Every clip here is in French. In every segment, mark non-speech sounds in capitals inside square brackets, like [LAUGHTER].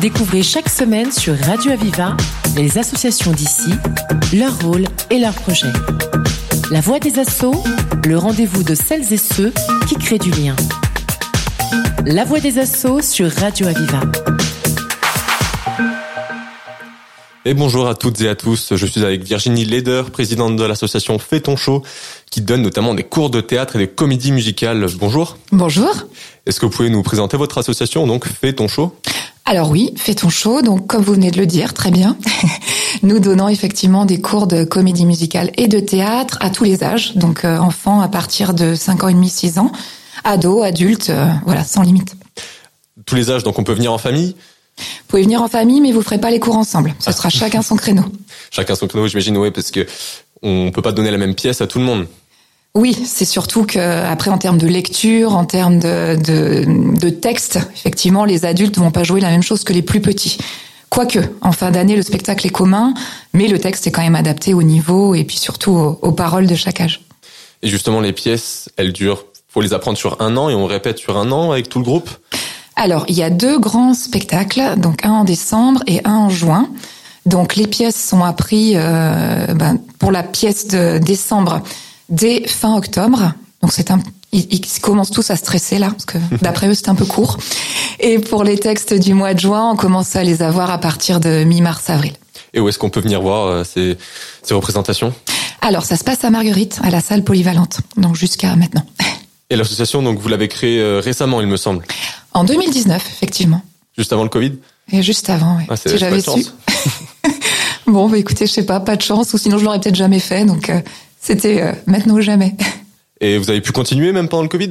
Découvrez chaque semaine sur Radio Aviva les associations d'ici, leur rôle et leurs projets. La voix des assauts, le rendez-vous de celles et ceux qui créent du lien. La voix des assauts sur Radio Aviva. Et bonjour à toutes et à tous, je suis avec Virginie Leder, présidente de l'association Fais ton show, qui donne notamment des cours de théâtre et des comédies musicales. Bonjour. Bonjour. Est-ce que vous pouvez nous présenter votre association, donc Fais ton show? Alors oui, Fais ton show, donc comme vous venez de le dire, très bien. [LAUGHS] Nous donnons effectivement des cours de comédie musicale et de théâtre à tous les âges, donc euh, enfants à partir de 5 ans et demi, 6 ans, ados, adultes, euh, voilà, sans limite. Tous les âges, donc on peut venir en famille? Vous pouvez venir en famille, mais vous ferez pas les cours ensemble. Ce sera chacun son créneau. [LAUGHS] Chacun son créneau, j'imagine, oui, parce que on peut pas donner la même pièce à tout le monde. Oui, c'est surtout que après en termes de lecture, en termes de, de, de texte, effectivement, les adultes vont pas jouer la même chose que les plus petits. Quoique, en fin d'année, le spectacle est commun, mais le texte est quand même adapté au niveau et puis surtout aux, aux paroles de chaque âge. Et justement, les pièces, elles durent, faut les apprendre sur un an et on répète sur un an avec tout le groupe? Alors, il y a deux grands spectacles, donc un en décembre et un en juin. Donc, les pièces sont apprises euh, ben, pour la pièce de décembre dès fin octobre. Donc c'est un ils, ils commencent tous à stresser là parce que [LAUGHS] d'après eux c'est un peu court. Et pour les textes du mois de juin, on commence à les avoir à partir de mi-mars avril. Et où est-ce qu'on peut venir voir euh, ces, ces représentations? Alors ça se passe à Marguerite, à la salle polyvalente, donc jusqu'à maintenant. [LAUGHS] Et l'association, donc vous l'avez créée euh, récemment, il me semble. En 2019, effectivement. Juste avant le Covid? Et juste avant, oui. Ah, si j'avais su. chance. [LAUGHS] bon, bah écoutez, je sais pas, pas de chance, ou sinon je l'aurais peut-être jamais fait. Donc euh, c'était euh, maintenant ou jamais. Et vous avez pu continuer même pendant le Covid?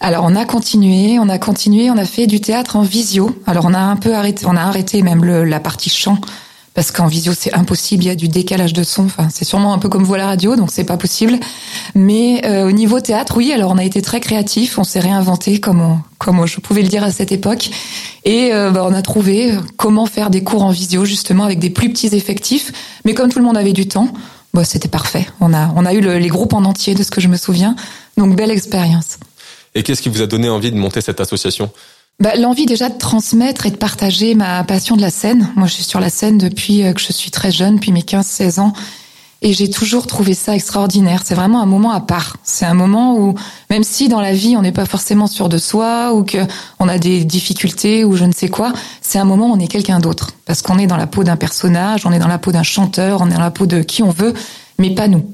Alors on a continué, on a continué, on a fait du théâtre en visio. Alors on a un peu arrêté, on a arrêté même le, la partie chant parce qu'en visio c'est impossible, il y a du décalage de son. Enfin c'est sûrement un peu comme vous à la radio, donc c'est pas possible. Mais euh, au niveau théâtre, oui. Alors on a été très créatifs, on s'est réinventé comme on, comme je pouvais le dire à cette époque, et euh, bah, on a trouvé comment faire des cours en visio justement avec des plus petits effectifs. Mais comme tout le monde avait du temps, bah, c'était parfait. On a on a eu le- les groupes en entier de ce que je me souviens, donc belle expérience. Et qu'est-ce qui vous a donné envie de monter cette association? Bah, L'envie déjà de transmettre et de partager ma passion de la scène. Moi, je suis sur la scène depuis euh, que je suis très jeune, depuis mes 15-16 ans. Et j'ai toujours trouvé ça extraordinaire. C'est vraiment un moment à part. C'est un moment où, même si dans la vie, on n'est pas forcément sûr de soi ou que on a des difficultés ou je ne sais quoi, c'est un moment où on est quelqu'un d'autre. Parce qu'on est dans la peau d'un personnage, on est dans la peau d'un chanteur, on est dans la peau de qui on veut, mais pas nous.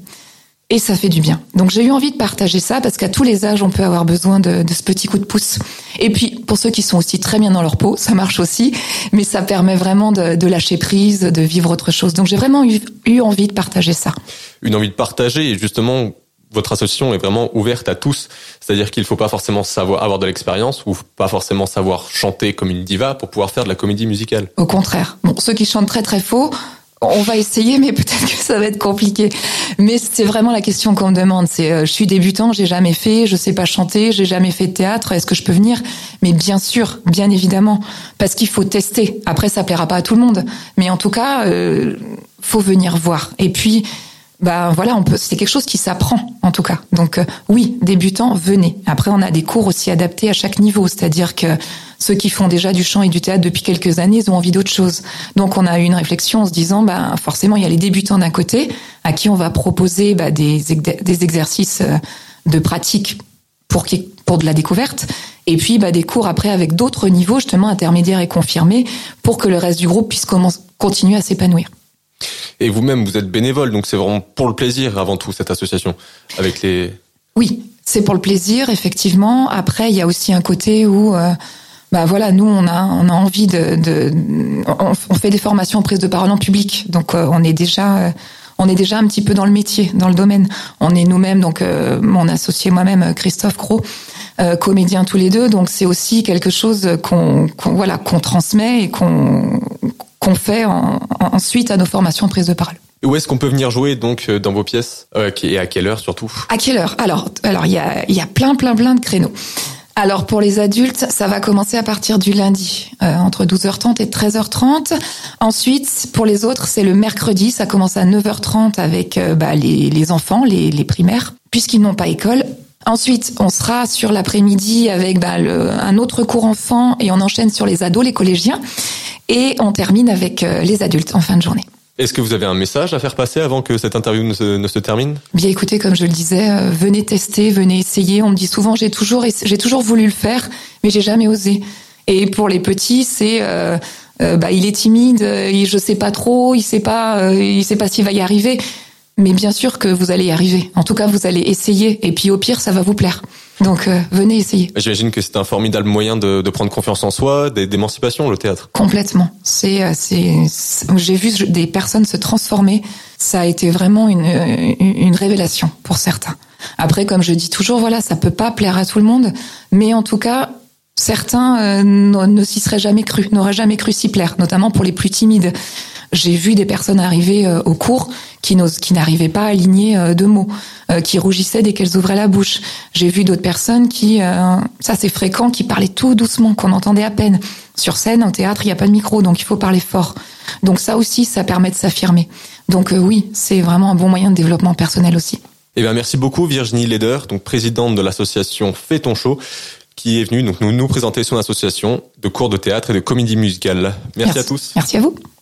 Et ça fait du bien. Donc j'ai eu envie de partager ça parce qu'à tous les âges, on peut avoir besoin de, de ce petit coup de pouce. Et puis pour ceux qui sont aussi très bien dans leur peau, ça marche aussi, mais ça permet vraiment de, de lâcher prise, de vivre autre chose. Donc j'ai vraiment eu, eu envie de partager ça. Une envie de partager et justement, votre association est vraiment ouverte à tous. C'est-à-dire qu'il faut pas forcément savoir avoir de l'expérience ou pas forcément savoir chanter comme une diva pour pouvoir faire de la comédie musicale. Au contraire. Bon, ceux qui chantent très très faux, on va essayer, mais peut-être que ça va être compliqué. Mais c'est vraiment la question qu'on me demande. C'est, euh, je suis débutant, j'ai jamais fait, je sais pas chanter, j'ai jamais fait de théâtre. Est-ce que je peux venir? Mais bien sûr, bien évidemment, parce qu'il faut tester. Après, ça plaira pas à tout le monde, mais en tout cas, euh, faut venir voir. Et puis. Ben voilà, on peut. C'est quelque chose qui s'apprend en tout cas. Donc euh, oui, débutants, venez. Après, on a des cours aussi adaptés à chaque niveau, c'est-à-dire que ceux qui font déjà du chant et du théâtre depuis quelques années, ils ont envie d'autre chose. Donc on a eu une réflexion en se disant, ben forcément, il y a les débutants d'un côté à qui on va proposer ben, des, ex- des exercices euh, de pratique pour pour de la découverte, et puis bah, des cours après avec d'autres niveaux justement intermédiaires et confirmés pour que le reste du groupe puisse continuer à s'épanouir. Et vous-même, vous êtes bénévole, donc c'est vraiment pour le plaisir avant tout cette association avec les. Oui, c'est pour le plaisir, effectivement. Après, il y a aussi un côté où, euh, bah voilà, nous, on a, on a envie de, de on, on fait des formations en prise de parole en public, donc euh, on est déjà, euh, on est déjà un petit peu dans le métier, dans le domaine. On est nous-mêmes, donc euh, mon associé moi-même, Christophe Cros, euh, comédiens tous les deux, donc c'est aussi quelque chose qu'on, voilà, qu'on transmet et qu'on qu'on fait en- en- ensuite à nos formations en prise de parole. Et Où est-ce qu'on peut venir jouer donc euh, dans vos pièces euh, et à quelle heure surtout? À quelle heure? Alors, alors il y a, il y a plein, plein, plein de créneaux. Alors pour les adultes, ça va commencer à partir du lundi, euh, entre 12h30 et 13h30. Ensuite, pour les autres, c'est le mercredi, ça commence à 9h30 avec euh, bah, les, les enfants, les, les primaires, puisqu'ils n'ont pas école. Ensuite, on sera sur l'après-midi avec bah, le- un autre cours enfant et on enchaîne sur les ados, les collégiens. et on termine avec les adultes en fin de journée. Est-ce que vous avez un message à faire passer avant que cette interview ne se, termine? Bien écoutez, comme je le disais, euh, venez tester, venez essayer. On me dit souvent j'ai toujours j'ai toujours voulu le faire, mais j'ai jamais osé. Et pour les petits, c'est euh, euh, bah, il est timide, il, je sais pas trop, il sait pas, il sait pas s'il va y arriver. Mais bien sûr que vous allez y arriver. En tout cas, vous allez essayer. Et puis au pire, ça va vous plaire. Donc euh, venez essayer. J'imagine que c'est un formidable moyen de, de, prendre confiance en soi, d'émancipation, le théâtre. Complètement. C'est, euh, c'est, j'ai vu des personnes se transformer. Ça a été vraiment une, une révélation pour certains. Après, comme je dis toujours, voilà, ça peut pas plaire à tout le monde, mais en tout cas, certains euh, ne s'y seraient jamais cru, n'auraient jamais cru s'y plaire, notamment pour les plus timides. J'ai vu des personnes arriver euh, au cours qui, qui n'arrivaient pas à aligner euh, deux mots, euh, qui rougissaient dès qu'elles ouvraient la bouche. J'ai vu d'autres personnes qui, ça c'est fréquent, qui parlaient tout doucement, qu'on entendait à peine. Sur scène, en théâtre, il n'y a pas de micro, donc il faut parler fort. Donc ça aussi, ça permet de s'affirmer. Donc oui, c'est vraiment un bon moyen de développement personnel aussi. Eh bien, merci beaucoup Virginie Leder, donc présidente de l'association Fais ton show, qui est venue donc nous, nous présenter son association de cours de théâtre et de comédie musicale. Merci, merci. à tous. Merci à vous.